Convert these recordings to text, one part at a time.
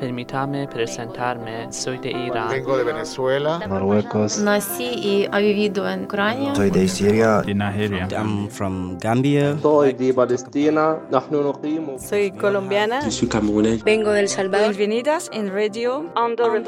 Permítame presentarme, soy de Irán. Vengo de Venezuela, Marruecos. Nací y he vivido en Ucrania. Soy de Siria, de Nigeria. I'm from Gambia. Soy de Palestina. Soy colombiana. Soy Vengo del Salvador. Bienvenidas en Radio Andorra.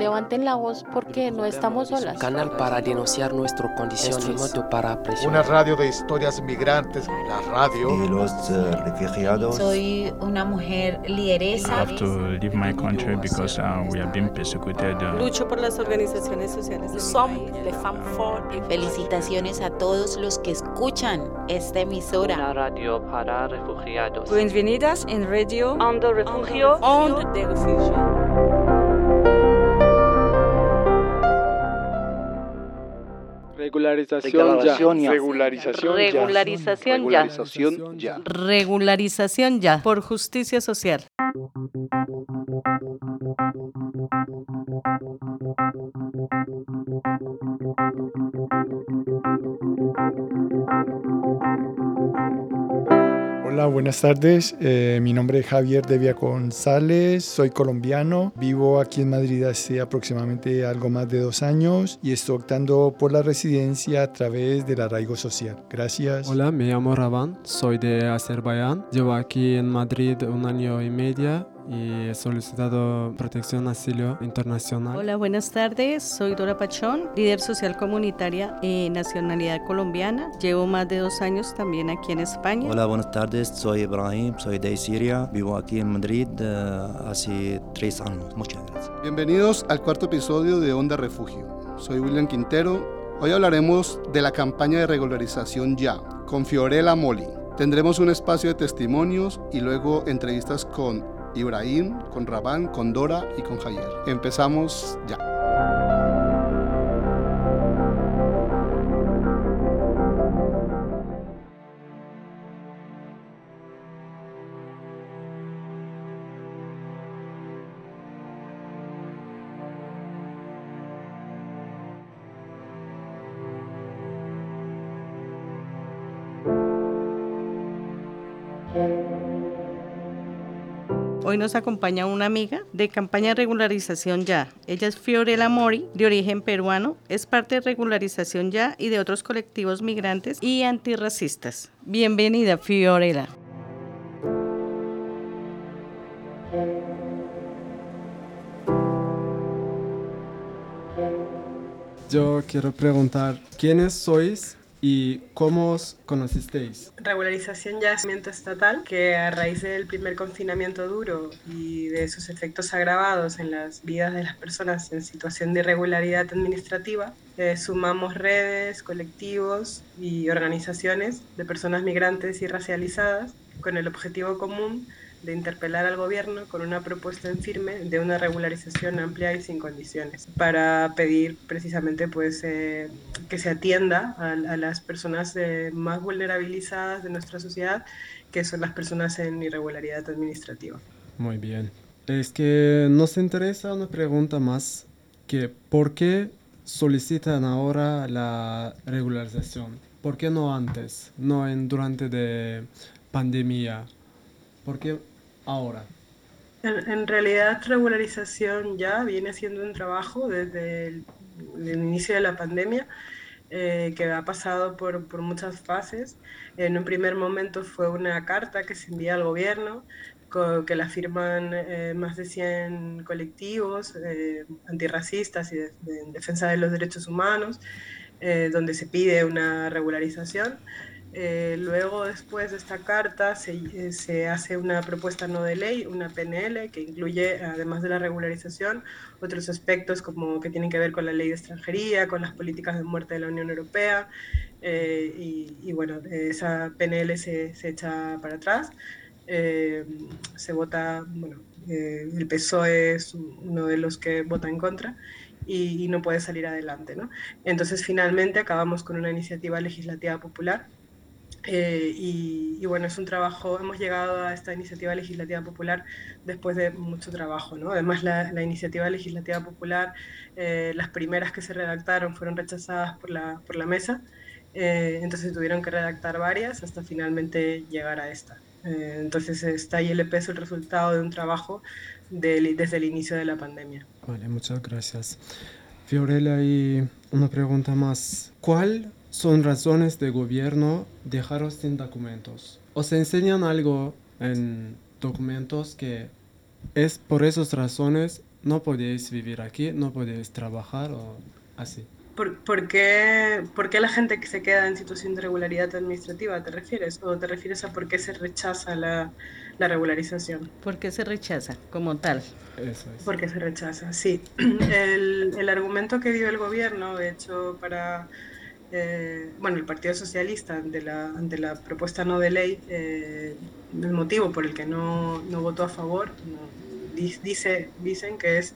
Levanten la voz porque no estamos solas. Canal para denunciar nuestras condiciones. Para Una radio de historias migrantes. La radio. De los eh, refugiados. Soy una mujer I lideresa. have to leave my country because uh, we have been persecuted. uh, Lucho por las organizaciones sociales. Somos femmes fortes. Felicitaciones a todos los que escuchan esta emisora. Una radio para refugiados. Bienvenidas en Radio Ando Refugio. Onde de refugio. Regularización ya. Regularización Regularización ya. Regularización ya. Regularización ya. Por justicia social. Hola, buenas tardes. Eh, mi nombre es Javier Devia González, soy colombiano, vivo aquí en Madrid hace aproximadamente algo más de dos años y estoy optando por la residencia a través del arraigo social. Gracias. Hola, me llamo Raban, soy de Azerbaiyán. Llevo aquí en Madrid un año y medio y he solicitado protección asilo internacional. Hola, buenas tardes. Soy Dora Pachón, líder social comunitaria en nacionalidad colombiana. Llevo más de dos años también aquí en España. Hola, buenas tardes. Soy Ibrahim, soy de Siria. Vivo aquí en Madrid eh, hace tres años. Muchas gracias. Bienvenidos al cuarto episodio de Onda Refugio. Soy William Quintero. Hoy hablaremos de la campaña de regularización ya, con Fiorella Moli. Tendremos un espacio de testimonios y luego entrevistas con Ibrahim, con Rabán, con Dora y con Javier. Empezamos ya. Hoy nos acompaña una amiga de campaña Regularización Ya. Ella es Fiorella Mori, de origen peruano, es parte de Regularización Ya y de otros colectivos migrantes y antirracistas. Bienvenida, Fiorella. Yo quiero preguntar, ¿quiénes sois y cómo os conocisteis? Regularización ya es estatal que a raíz del primer confinamiento duro y de sus efectos agravados en las vidas de las personas en situación de irregularidad administrativa, eh, sumamos redes, colectivos y organizaciones de personas migrantes y racializadas con el objetivo común de interpelar al gobierno con una propuesta en firme de una regularización amplia y sin condiciones para pedir precisamente pues eh, que se atienda a, a las personas eh, más vulnerabilizadas de nuestra sociedad que son las personas en irregularidad administrativa. Muy bien. Es que nos interesa una pregunta más que ¿por qué solicitan ahora la regularización? ¿Por qué no antes? No en durante de pandemia. ¿Por qué ahora? En, en, realidad, regularización ya viene siendo un trabajo desde el, el inicio de la pandemia eh, que ha pasado por, por, muchas fases. En un primer momento fue una carta que se envía al gobierno, con, que la firman eh, más de 100 colectivos eh, antirracistas y de, de, en defensa de los derechos humanos, eh, donde se pide una regularización. Eh, luego, después de esta carta, se, eh, se, hace una propuesta no de ley, una PNL, que incluye, además de la regularización, otros aspectos como que tienen que ver con la ley de extranjería, con las políticas de muerte de la Unión Europea. Eh, y, y, bueno, esa PNL se, se echa para atrás. Eh, se vota, bueno, eh, el PSOE es uno de los que vota en contra. Y, y no puede salir adelante. ¿no? Entonces, finalmente, acabamos con una iniciativa legislativa popular Eh, y, bueno, es un trabajo, hemos llegado a esta iniciativa legislativa popular después de mucho trabajo, ¿no? Además, la, la iniciativa legislativa popular, eh, las primeras que se redactaron fueron rechazadas por la, por la mesa, eh, entonces tuvieron que redactar varias hasta finalmente llegar a esta. entonces, esta ILP es el resultado de un trabajo de, desde el inicio de la pandemia. Vale, muchas gracias. Fiorella, y una pregunta más. ¿Cuál son razones de gobierno dejaros sin documentos. Os enseñan algo en documentos que es por esas razones no podéis vivir aquí, no podéis trabajar o así. ¿Por, por, qué, ¿Por, qué, la gente que se queda en situación de regularidad administrativa te refieres? ¿O te refieres a por qué se rechaza la, la regularización? ¿Por qué se rechaza como tal? Eso es. ¿Por qué se rechaza? Sí. El, el argumento que dio el gobierno, de hecho, para eh, bueno, el Partido Socialista ante la, ante la propuesta no de ley, eh, el motivo por el que no, no votó a favor, dice, dicen que es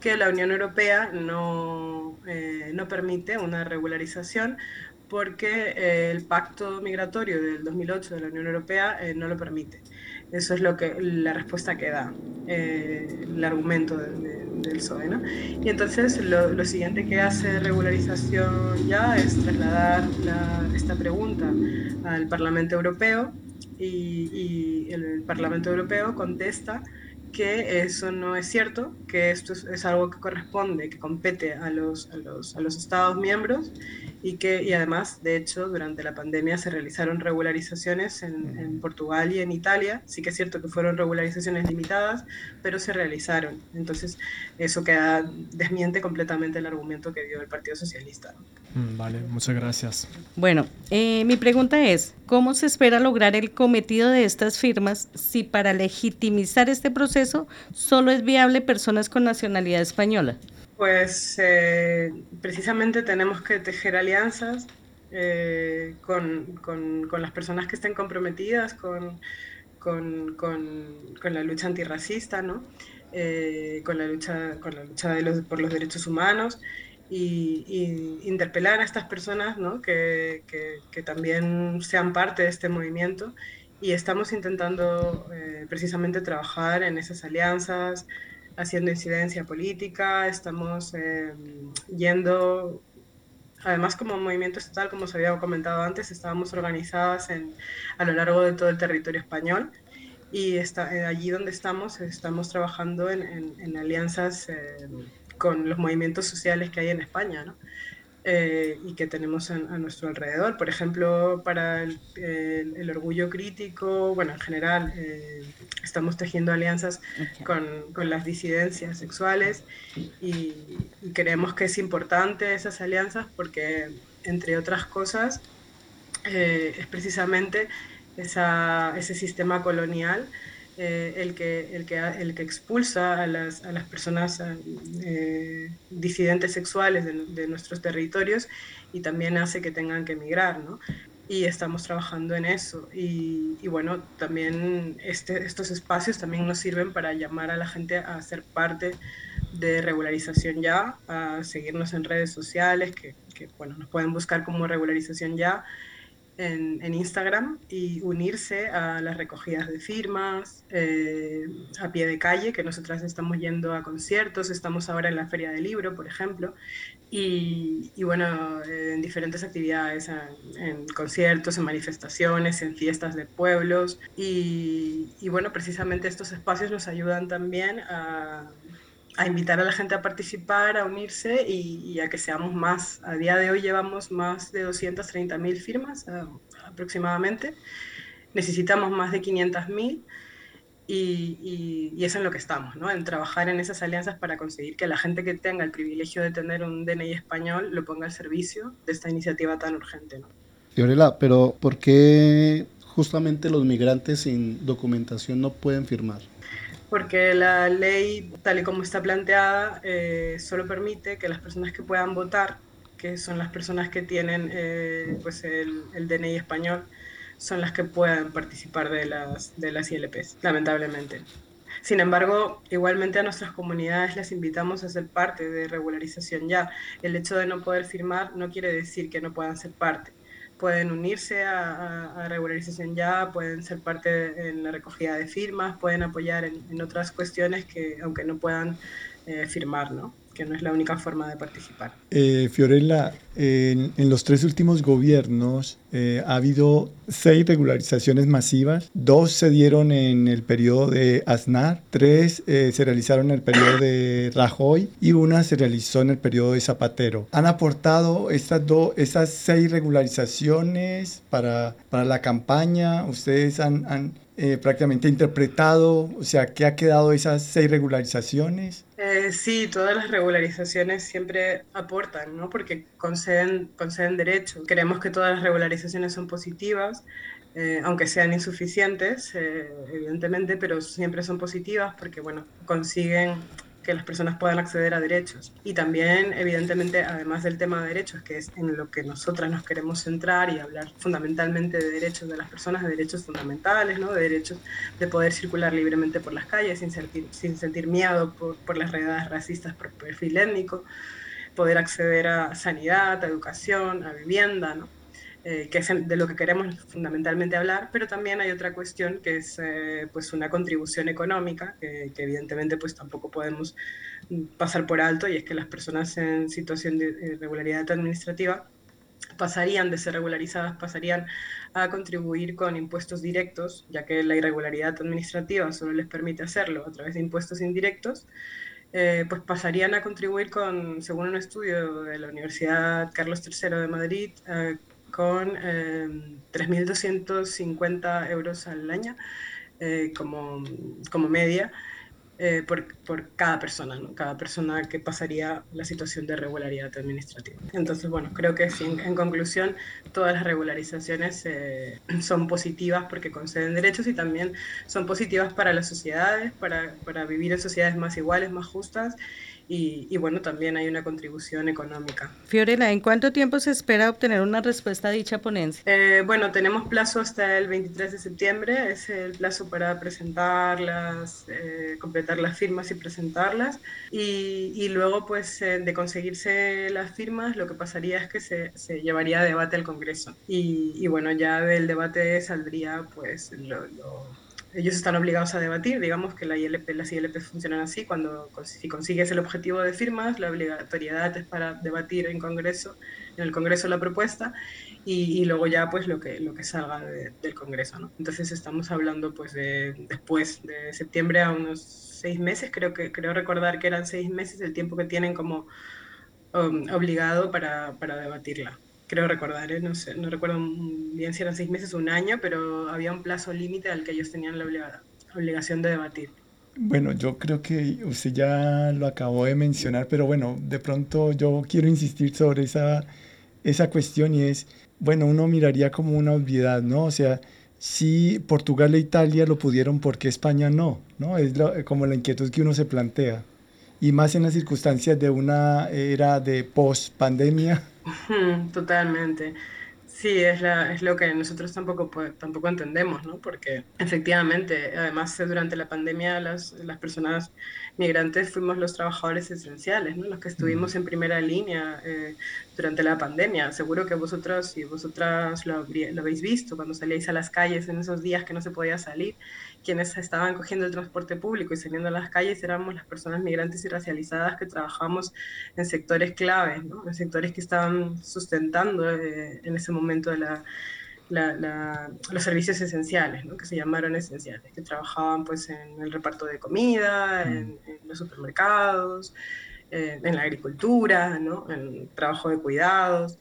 que la Unión Europea no, eh, no permite una regularización porque el pacto migratorio del 2008 de la Unión Europea no lo permite. Eso es lo que, la respuesta que da eh, el argumento del PSOE. ¿no? Y entonces lo, lo, siguiente que hace regularización ya es trasladar esta pregunta al Parlamento Europeo y, y el Parlamento Europeo contesta que eso no es cierto, que esto es, algo que corresponde, que compete a los, a los, a los Estados miembros y que y además, de hecho, durante la pandemia se realizaron regularizaciones en, en, Portugal y en Italia. Sí que es cierto que fueron regularizaciones limitadas, pero se realizaron. Entonces, eso queda, desmiente completamente el argumento que dio el Partido Socialista. Mm, vale, muchas gracias. Bueno, eh, mi pregunta es, ¿cómo se espera lograr el cometido de estas firmas si para legitimizar este proceso solo es viable personas con nacionalidad española? Pues eh, precisamente tenemos que tejer alianzas eh, con, con, con, las personas que estén comprometidas con, con la lucha antirracista, ¿no? Eh, con la lucha, con la lucha de los, por los derechos humanos y, y, interpelar a estas personas ¿no? que, que, que, también sean parte de este movimiento y estamos intentando precisamente trabajar en esas alianzas, haciendo incidencia política, estamos eh, yendo, además como movimiento estatal, como os había comentado antes, estábamos organizadas en, a lo largo de todo el territorio español y está, eh, allí donde estamos estamos trabajando en, en, en alianzas eh, con los movimientos sociales que hay en España. ¿no? Eh, y que tenemos a, a, nuestro alrededor. Por ejemplo, para el, el, el orgullo crítico, bueno, en general, eh, estamos tejiendo alianzas con, con, las disidencias sexuales y, y, creemos que es importante esas alianzas porque, entre otras cosas, eh, es precisamente esa, ese sistema colonial eh, el, que, el, que, el que expulsa a las, a las personas eh, disidentes sexuales de, nuestros territorios y también hace que tengan que emigrar, ¿no? Y estamos trabajando en eso. Y, y bueno, también este, estos espacios también nos sirven para llamar a la gente a ser parte de regularización ya, a seguirnos en redes sociales, que, que bueno, nos pueden buscar como regularización ya en, Instagram y unirse a las recogidas de firmas eh, a pie de calle, que nosotras estamos yendo a conciertos, estamos ahora en la Feria del Libro, por ejemplo, y, bueno, en diferentes actividades, en, conciertos, en manifestaciones, en fiestas de pueblos, y bueno, precisamente estos espacios nos ayudan también a a invitar a la gente a participar, a unirse y, y, a que seamos más. A día de hoy llevamos más de 230.000 firmas uh, aproximadamente. Necesitamos más de 500.000 y, y, y, es en lo que estamos, ¿no? en trabajar en esas alianzas para conseguir que la gente que tenga el privilegio de tener un DNI español lo ponga al servicio de esta iniciativa tan urgente. ¿no? Fiorella, pero ¿por qué justamente los migrantes sin documentación no pueden firmar? Porque la ley, tal y como está planteada, eh, solo permite que las personas que puedan votar, que son las personas que tienen eh, pues el, DNI español, son las que puedan participar de las, de las ILPs, lamentablemente. Sin embargo, igualmente a nuestras comunidades las invitamos a ser parte de regularización ya. El hecho de no poder firmar no quiere decir que no puedan ser parte pueden unirse a, regularización ya, pueden ser parte en la recogida de firmas, pueden apoyar en, otras cuestiones que aunque no puedan eh, firmar, ¿no? Que no es la única forma de participar. Eh, Fiorella, en, los tres últimos gobiernos eh, ha habido seis regularizaciones masivas, dos se dieron en el periodo de Aznar, tres eh, se realizaron en el periodo de Rajoy y una se realizó en el periodo de Zapatero. ¿Han aportado estas, dos, estas seis regularizaciones para, para la campaña? ¿Ustedes han eh, prácticamente interpretado? O sea, ¿qué ha quedado de esas seis regularizaciones? Eh, sí, todas las regularizaciones siempre aportan, ¿no? Porque conceden, conceden derechos. Creemos que todas las regularizaciones son positivas, eh, aunque sean insuficientes, evidentemente, pero siempre son positivas porque, bueno, consiguen que las personas puedan acceder a derechos. Y también, evidentemente, además del tema de derechos, que es en lo que nosotras nos queremos centrar y hablar fundamentalmente de derechos de las personas, de derechos fundamentales, ¿no? de derechos de poder circular libremente por las calles sin sentir, sin sentir miedo por, por las redadas racistas por perfil étnico, poder acceder a sanidad, a educación, a vivienda, ¿no? Eh, que es de lo que queremos fundamentalmente hablar, pero también hay otra cuestión que es eh, pues una contribución económica, que, evidentemente pues tampoco podemos pasar por alto, y es que las personas en situación de irregularidad administrativa pasarían de ser regularizadas, pasarían a contribuir con impuestos directos, ya que la irregularidad administrativa solo les permite hacerlo a través de impuestos indirectos, eh, pues pasarían a contribuir con, según un estudio de la Universidad Carlos III de Madrid, con 3.250 em, euros al año eh, como, como media eh, por, por, cada persona, ¿no? cada persona que pasaría la situación de regularidad administrativa. Entonces, bueno, creo que sí, en, conclusión, todas las regularizaciones eh, son positivas porque conceden derechos y también son positivas para las sociedades, para, para vivir en sociedades más iguales, más justas y, bueno, también hay una contribución económica. Fiorella, ¿en cuánto tiempo se espera obtener una respuesta a dicha ponencia? Eh, bueno, tenemos plazo hasta el 23 de septiembre, es el plazo para presentarlas, eh, completar las firmas y presentarlas. Y, y luego, pues, eh, de conseguirse las firmas, lo que pasaría es que se, se llevaría a debate al Congreso. Y, y, bueno, ya del debate saldría, pues, lo ellos están obligados a debatir, digamos que la ILP, las ILP funcionan así, cuando si consigues el objetivo de firmas, la obligatoriedad es para debatir en Congreso, en el Congreso la propuesta y, luego ya pues lo que, lo que salga del Congreso. Entonces estamos hablando pues de después de septiembre a unos seis meses, creo que creo recordar que eran seis meses el tiempo que tienen como um, obligado para, para debatirla creo recordar, ¿eh? no, recuerdo bien si eran seis meses o un año, pero había un plazo límite al que ellos tenían la obligación de debatir. Bueno, yo creo que usted ya lo acabó de mencionar, pero bueno, de pronto yo quiero insistir sobre esa, esa cuestión y es, bueno, uno miraría como una obviedad, ¿no? O sea, si Portugal e Italia lo pudieron, ¿por qué España no? ¿no? Es como la inquietud que uno se plantea. Y más en las circunstancias de una era de post-pandemia, Totalmente. Sí, es, la, es lo que nosotros tampoco, tampoco entendemos, ¿no? Porque efectivamente, además durante la pandemia las, las personas migrantes fuimos los trabajadores esenciales, ¿no? Los que estuvimos en primera línea eh, durante la pandemia. Seguro que vosotros y vosotras lo, lo habéis visto cuando salíais a las calles en esos días que no se podía salir quienes estaban cogiendo el transporte público y saliendo a las calles éramos las personas migrantes y racializadas que trabajamos en sectores claves, ¿no? en sectores que estaban sustentando eh, en ese momento la, los servicios esenciales, ¿no? que se llamaron esenciales, que trabajaban pues, en el reparto de comida, mm. en, los supermercados, eh, en la agricultura, ¿no? en el trabajo de cuidados.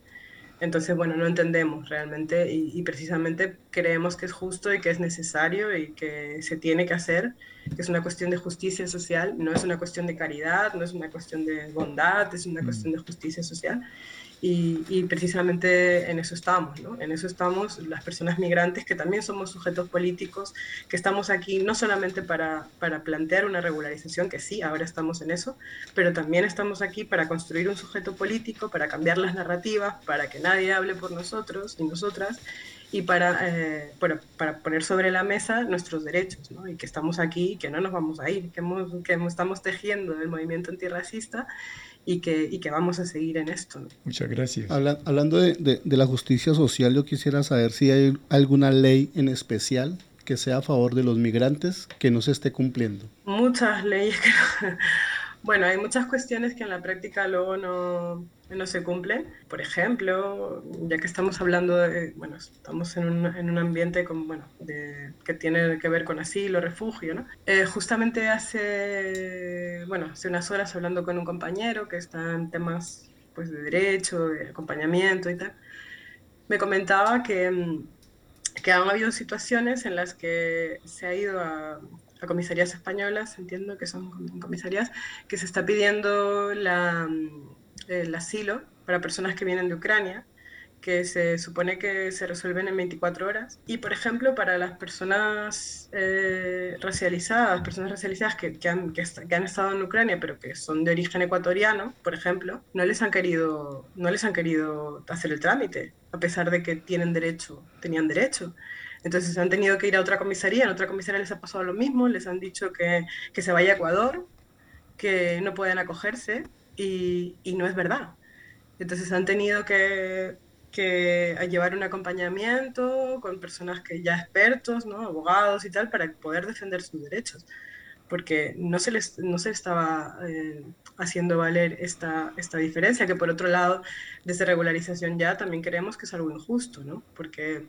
Entonces, bueno, no entendemos realmente y, precisamente creemos que es justo y que es necesario y que se tiene que hacer, que es una cuestión de justicia social, no es una cuestión de caridad, no es una cuestión de bondad, es una mm. cuestión de justicia social. Y, precisamente en eso estamos, ¿no? En eso estamos las personas migrantes que también somos sujetos políticos, que estamos aquí no solamente para, para plantear una regularización, que sí, ahora estamos en eso, pero también estamos aquí para construir un sujeto político, para cambiar las narrativas, para que nadie hable por nosotros y nosotras y para, eh, para, para, poner sobre la mesa nuestros derechos, ¿no? y que estamos aquí y que no nos vamos a ir, que, hemos, que estamos tejiendo el movimiento antirracista y que, y que vamos a seguir en esto. Muchas gracias. Habla, hablando de, de, de, la justicia social, yo quisiera saber si hay alguna ley en especial que sea a favor de los migrantes que no se esté cumpliendo. Muchas leyes que no... Bueno, hay muchas cuestiones que en la práctica luego no, no se cumplen. Por ejemplo, ya que estamos hablando de, bueno, estamos en un, en un ambiente con, bueno, que tiene que ver con asilo, refugio, ¿no? Eh, justamente hace, bueno, hace unas horas hablando con un compañero que está en temas pues, de derecho, de acompañamiento y tal, me comentaba que, que han habido situaciones en las que se ha ido a a comisarías españolas, entiendo que son comisarías, que se está pidiendo la, el asilo para personas que vienen de Ucrania, que se supone que se resuelven en 24 horas. Y, por ejemplo, para las personas eh, racializadas, personas racializadas que, que, han, que, que, han, estado en Ucrania, pero que son de origen ecuatoriano, por ejemplo, no les han querido, no les han querido hacer el trámite, a pesar de que tienen derecho, tenían derecho. Entonces han tenido que ir a otra comisaría, en otra comisaría les ha pasado lo mismo, les han dicho que, que se vaya a Ecuador, que no pueden acogerse y, y, no es verdad. Entonces han tenido que, que, llevar un acompañamiento con personas que ya expertos, ¿no? abogados y tal, para poder defender sus derechos, porque no se les, no se estaba eh, haciendo valer esta, esta diferencia, que por otro lado, desde regularización ya también creemos que es algo injusto, ¿no? porque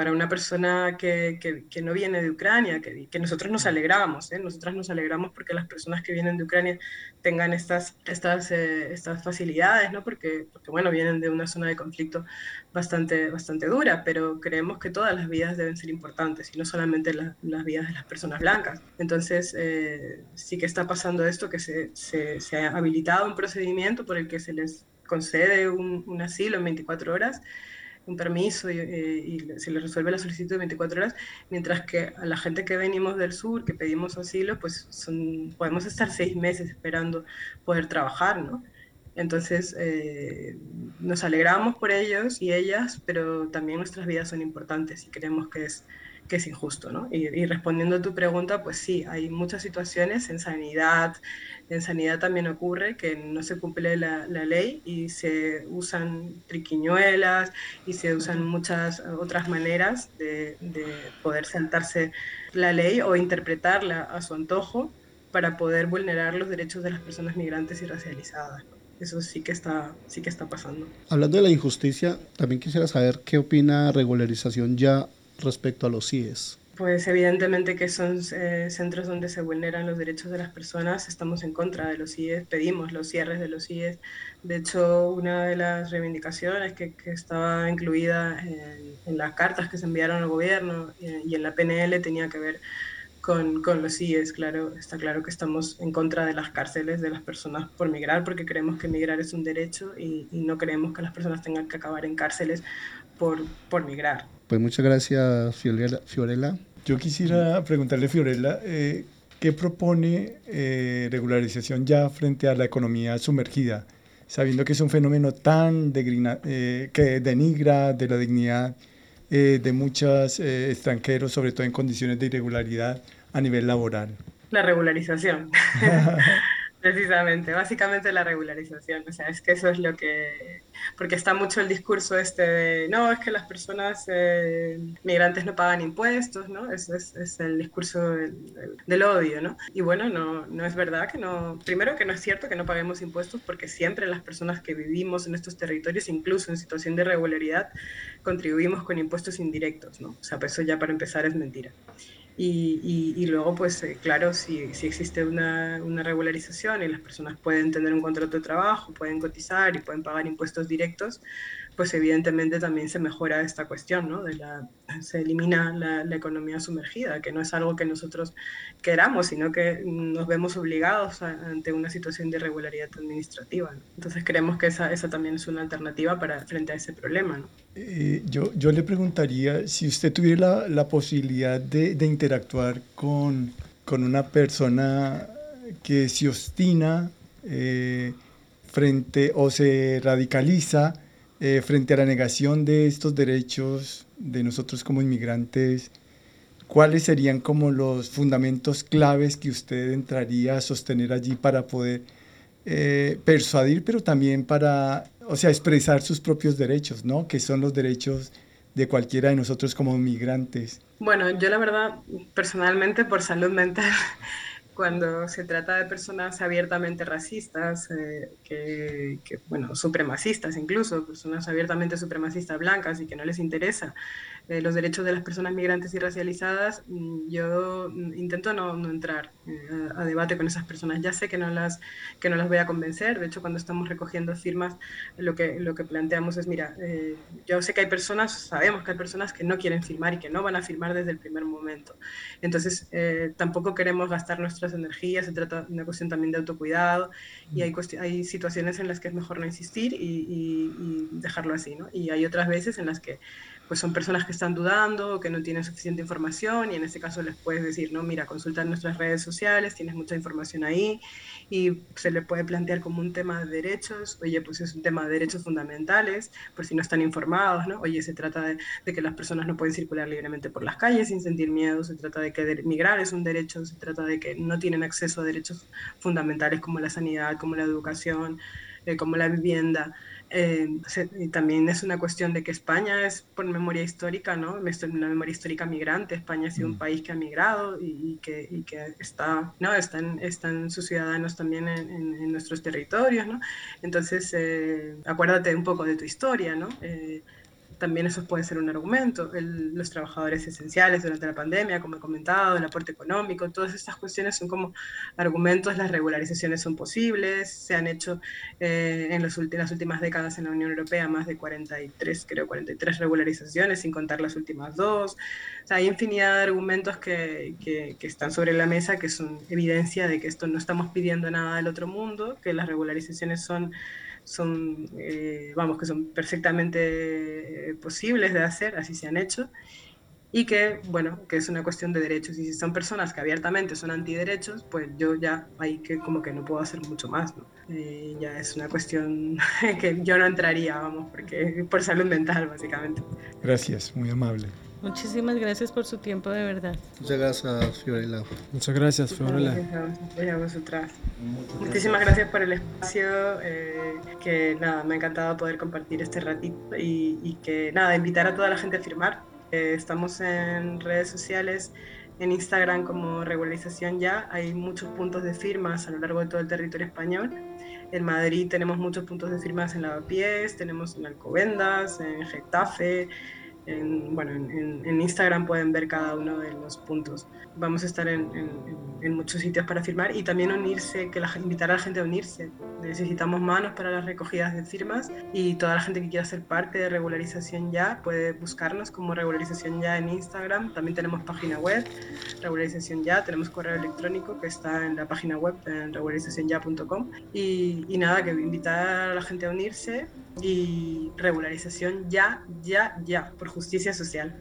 para una persona que, que, que, no viene de Ucrania, que, que nosotros nos alegramos, ¿eh? nosotras nos alegramos porque las personas que vienen de Ucrania tengan estas, estas, eh, estas facilidades, ¿no? porque, porque, bueno, vienen de una zona de conflicto bastante, bastante dura, pero creemos que todas las vidas deben ser importantes y no solamente la, las vidas de las personas blancas. Entonces, eh, sí que está pasando esto, que se, se, se, ha habilitado un procedimiento por el que se les concede un, un asilo en 24 horas un permiso y, eh, y, se le resuelve la solicitud de 24 horas, mientras que a la gente que venimos del sur, que pedimos asilo, pues son, podemos estar seis meses esperando poder trabajar, ¿no? Entonces, eh, nos alegramos por ellos y ellas, pero también nuestras vidas son importantes y creemos que es que es injusto, ¿no? Y, y, respondiendo a tu pregunta, pues sí, hay muchas situaciones en sanidad, en sanidad también ocurre que no se cumple la, la ley y se usan triquiñuelas y se usan muchas otras maneras de, de poder saltarse la ley o interpretarla a su antojo para poder vulnerar los derechos de las personas migrantes y racializadas. ¿no? Eso sí que, está, sí que está pasando. Hablando de la injusticia, también quisiera saber qué opina regularización ya respecto a los CIES? Pues evidentemente que son eh, centros donde se vulneran los derechos de las personas, estamos en contra de los CIES, pedimos los cierres de los CIES. De hecho, una de las reivindicaciones que, estaba incluida en, las cartas que se enviaron al gobierno y, eh, y en la PNL tenía que ver con, con, los CIES, claro, está claro que estamos en contra de las cárceles de las personas por migrar, porque creemos que migrar es un derecho y, y no creemos que las personas tengan que acabar en cárceles por, por migrar. Pues muchas gracias, Fiorella. Fiorella. Yo quisiera preguntarle, Fiorella, eh, ¿qué propone eh, regularización ya frente a la economía sumergida? Sabiendo que es un fenómeno tan degrina, eh, que denigra de la dignidad eh, de muchos eh, extranjeros, sobre todo en condiciones de irregularidad a nivel laboral. La regularización. Precisamente, básicamente la regularización, o sea, es que eso es lo que, porque está mucho el discurso este de, no, es que las personas eh, migrantes no pagan impuestos, ¿no? Eso es, es el discurso del, odio, ¿no? Y bueno, no, no es verdad que no, primero que no es cierto que no paguemos impuestos porque siempre las personas que vivimos en estos territorios, incluso en situación de irregularidad, contribuimos con impuestos indirectos, ¿no? O sea, pues eso ya para empezar es mentira. Y, y, y, luego, pues eh, claro, si, existe una, regularización y las personas pueden tener un contrato de trabajo, pueden cotizar y pueden pagar impuestos directos, pues evidentemente también se mejora esta cuestión, ¿no? Se elimina la, economía sumergida, que no es algo que nosotros queramos, sino que nos vemos obligados ante una situación de irregularidad administrativa. Entonces creemos que esa, también es una alternativa para, frente a ese problema. Eh, yo, yo le preguntaría si usted tuviera la, posibilidad de, de interactuar con, con, una persona que se obstina eh, frente o se radicaliza eh, frente a la negación de estos derechos de nosotros como inmigrantes, ¿cuáles serían como los fundamentos claves que usted entraría a sostener allí para poder eh, persuadir, pero también para, o sea, expresar sus propios derechos, ¿no? Que son los derechos de cualquiera de nosotros como inmigrantes. Bueno, yo la verdad, personalmente, por salud mental, cuando se trata de personas abiertamente racistas, eh, que, que, bueno, supremacistas incluso, personas abiertamente supremacistas blancas y que no les interesa eh, los derechos de las personas migrantes y racializadas, mm, yo mm, intento no, entrar eh, a, debate con esas personas. Ya sé que no, las, que no las voy a convencer, de hecho cuando estamos recogiendo firmas lo que, lo que planteamos es, mira, eh, yo sé que hay personas, sabemos que hay personas que no quieren firmar y que no van a firmar desde el primer momento. Entonces tampoco queremos gastar nuestras energías, se trata de una cuestión también de autocuidado y hay, hay situaciones en las que es mejor no insistir y, y, y dejarlo así, ¿no? Y hay otras veces en las que pues son personas que están dudando que no tienen suficiente información y en este caso les puedes decir, no, mira, consulta nuestras redes sociales, tienes mucha información ahí y se le puede plantear como un tema de derechos, oye, pues es un tema de derechos fundamentales, por si no están informados, ¿no? Oye, se trata de, de que las personas no pueden circular libremente por las calles sin sentir miedo, se trata de que migrar es un derecho, se trata de que no tienen acceso a derechos fundamentales como la sanidad, como la educación, eh, como la vivienda. Eh, y también es una cuestión de que España es por memoria histórica, ¿no? Una memoria histórica migrante. España ha sido un país que ha migrado y, y, que, y que, está, ¿no? Están, están sus ciudadanos también en, en, en nuestros territorios, ¿no? Entonces, eh, acuérdate un poco de tu historia, ¿no? Eh, también eso puede ser un argumento. El, los trabajadores esenciales durante la pandemia, como he comentado, el aporte económico, todas estas cuestiones son como argumentos, las regularizaciones son posibles, se han hecho eh, en, los, en, las últimas décadas en la Unión Europea más de 43, creo, 43 regularizaciones, sin contar las últimas dos. O sea, hay infinidad de argumentos que, que, que están sobre la mesa que son evidencia de que esto no estamos pidiendo nada del otro mundo, que las regularizaciones son son, eh, vamos, que son perfectamente posibles de hacer, así se han hecho, y que, bueno, que es una cuestión de derechos. Y si son personas que abiertamente son antiderechos, pues yo ya ahí que como que no puedo hacer mucho más, ¿no? Eh, ya es una cuestión que yo no entraría, vamos, porque por salud mental, básicamente. Gracias, muy amable. Muchísimas gracias por su tiempo, de verdad. Muchas gracias, Fiorella. Muchas gracias, Fiorella. Gracias a vosotras. Muchísimas gracias por el espacio, eh, que nada, me ha encantado poder compartir este ratito y, y que nada, invitar a toda la gente a firmar. Eh, estamos en redes sociales, en Instagram como Regularización Ya, hay muchos puntos de firmas a lo largo de todo el territorio español. En Madrid tenemos muchos puntos de firmas en Lavapiés, tenemos en Alcobendas, en Getafe, en, bueno, en, en, Instagram pueden ver cada uno de los puntos. Vamos a estar en, en, muchos sitios para firmar y también unirse, que la, invitar a la gente a unirse. Necesitamos manos para las recogidas de firmas y toda la gente que quiera ser parte de Regularización Ya puede buscarnos como Regularización Ya en Instagram. También tenemos página web, Regularización Ya, tenemos correo electrónico que está en la página web en regularizacionyA.com y, y nada, que invitar a la gente a unirse y regularización ya, ya, ya, por justicia social.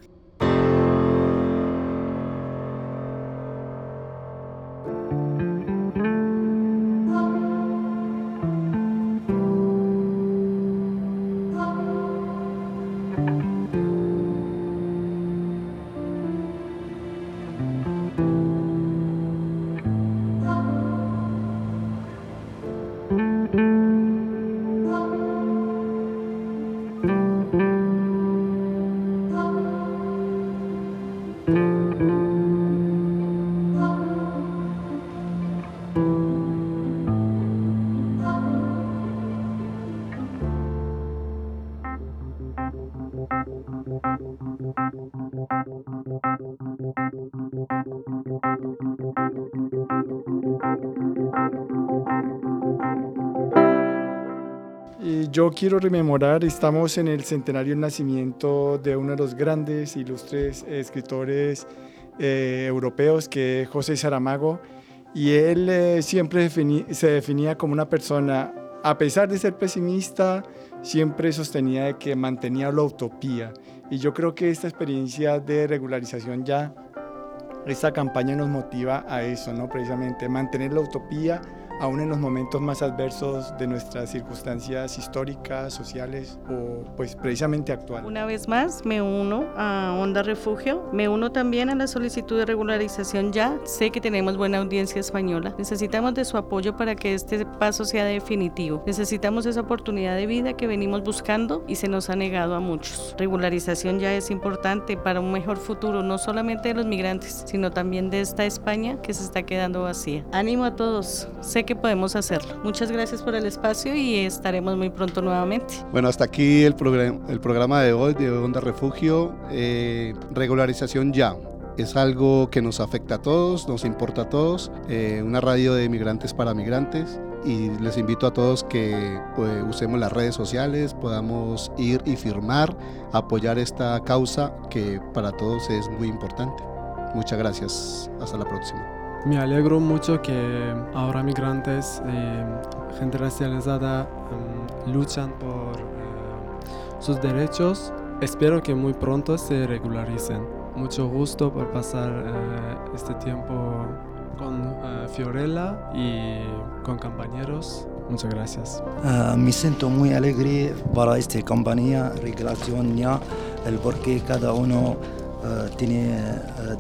Yo quiero rememorar, estamos en el centenario del nacimiento de uno de los grandes, ilustres escritores eh, europeos, que es José Saramago, y él eh, siempre se definía como una persona, a pesar de ser pesimista, siempre sostenía que mantenía la utopía. Y yo creo que esta experiencia de regularización ya, esta campaña nos motiva a eso, ¿no? Precisamente, mantener la utopía aún en los momentos más adversos de nuestras circunstancias históricas, sociales o pues precisamente actuales. Una vez más, me uno a Onda Refugio, me uno también a la solicitud de regularización ya. Sé que tenemos buena audiencia española. Necesitamos de su apoyo para que este paso sea definitivo. Necesitamos esa oportunidad de vida que venimos buscando y se nos ha negado a muchos. Regularización ya es importante para un mejor futuro, no solamente de los migrantes, sino también de esta España que se está quedando vacía. Ánimo a todos, sé que podemos hacerlo. Muchas gracias por el espacio y estaremos muy pronto nuevamente. Bueno, hasta aquí el, programa, el programa de hoy de Onda Refugio. Eh, regularización ya es algo que nos afecta a todos, nos importa a todos, eh, una radio de migrantes para migrantes y les invito a todos que pues, usemos las redes sociales, podamos ir y firmar, apoyar esta causa que para todos es muy importante. Muchas gracias, hasta la próxima. Me alegro mucho que ahora migrantes, eh, gente racializada, um, luchan por uh, sus derechos. Espero que muy pronto se regularicen mucho gusto por pasar uh, este tiempo con uh, Fiorella y con compañeros. Muchas gracias. Uh, me siento muy alegre para esta compañía, regulación ya, el porque cada uno tiene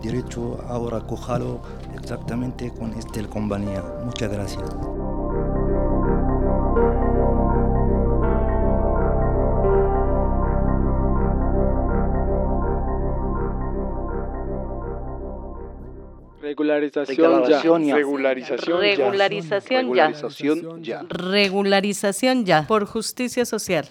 derecho ahora cogerlo exactamente con esta compañía. Muchas gracias. Regularización ya. Regularización ya. Regularización ya. Regularización ya. Por justicia social.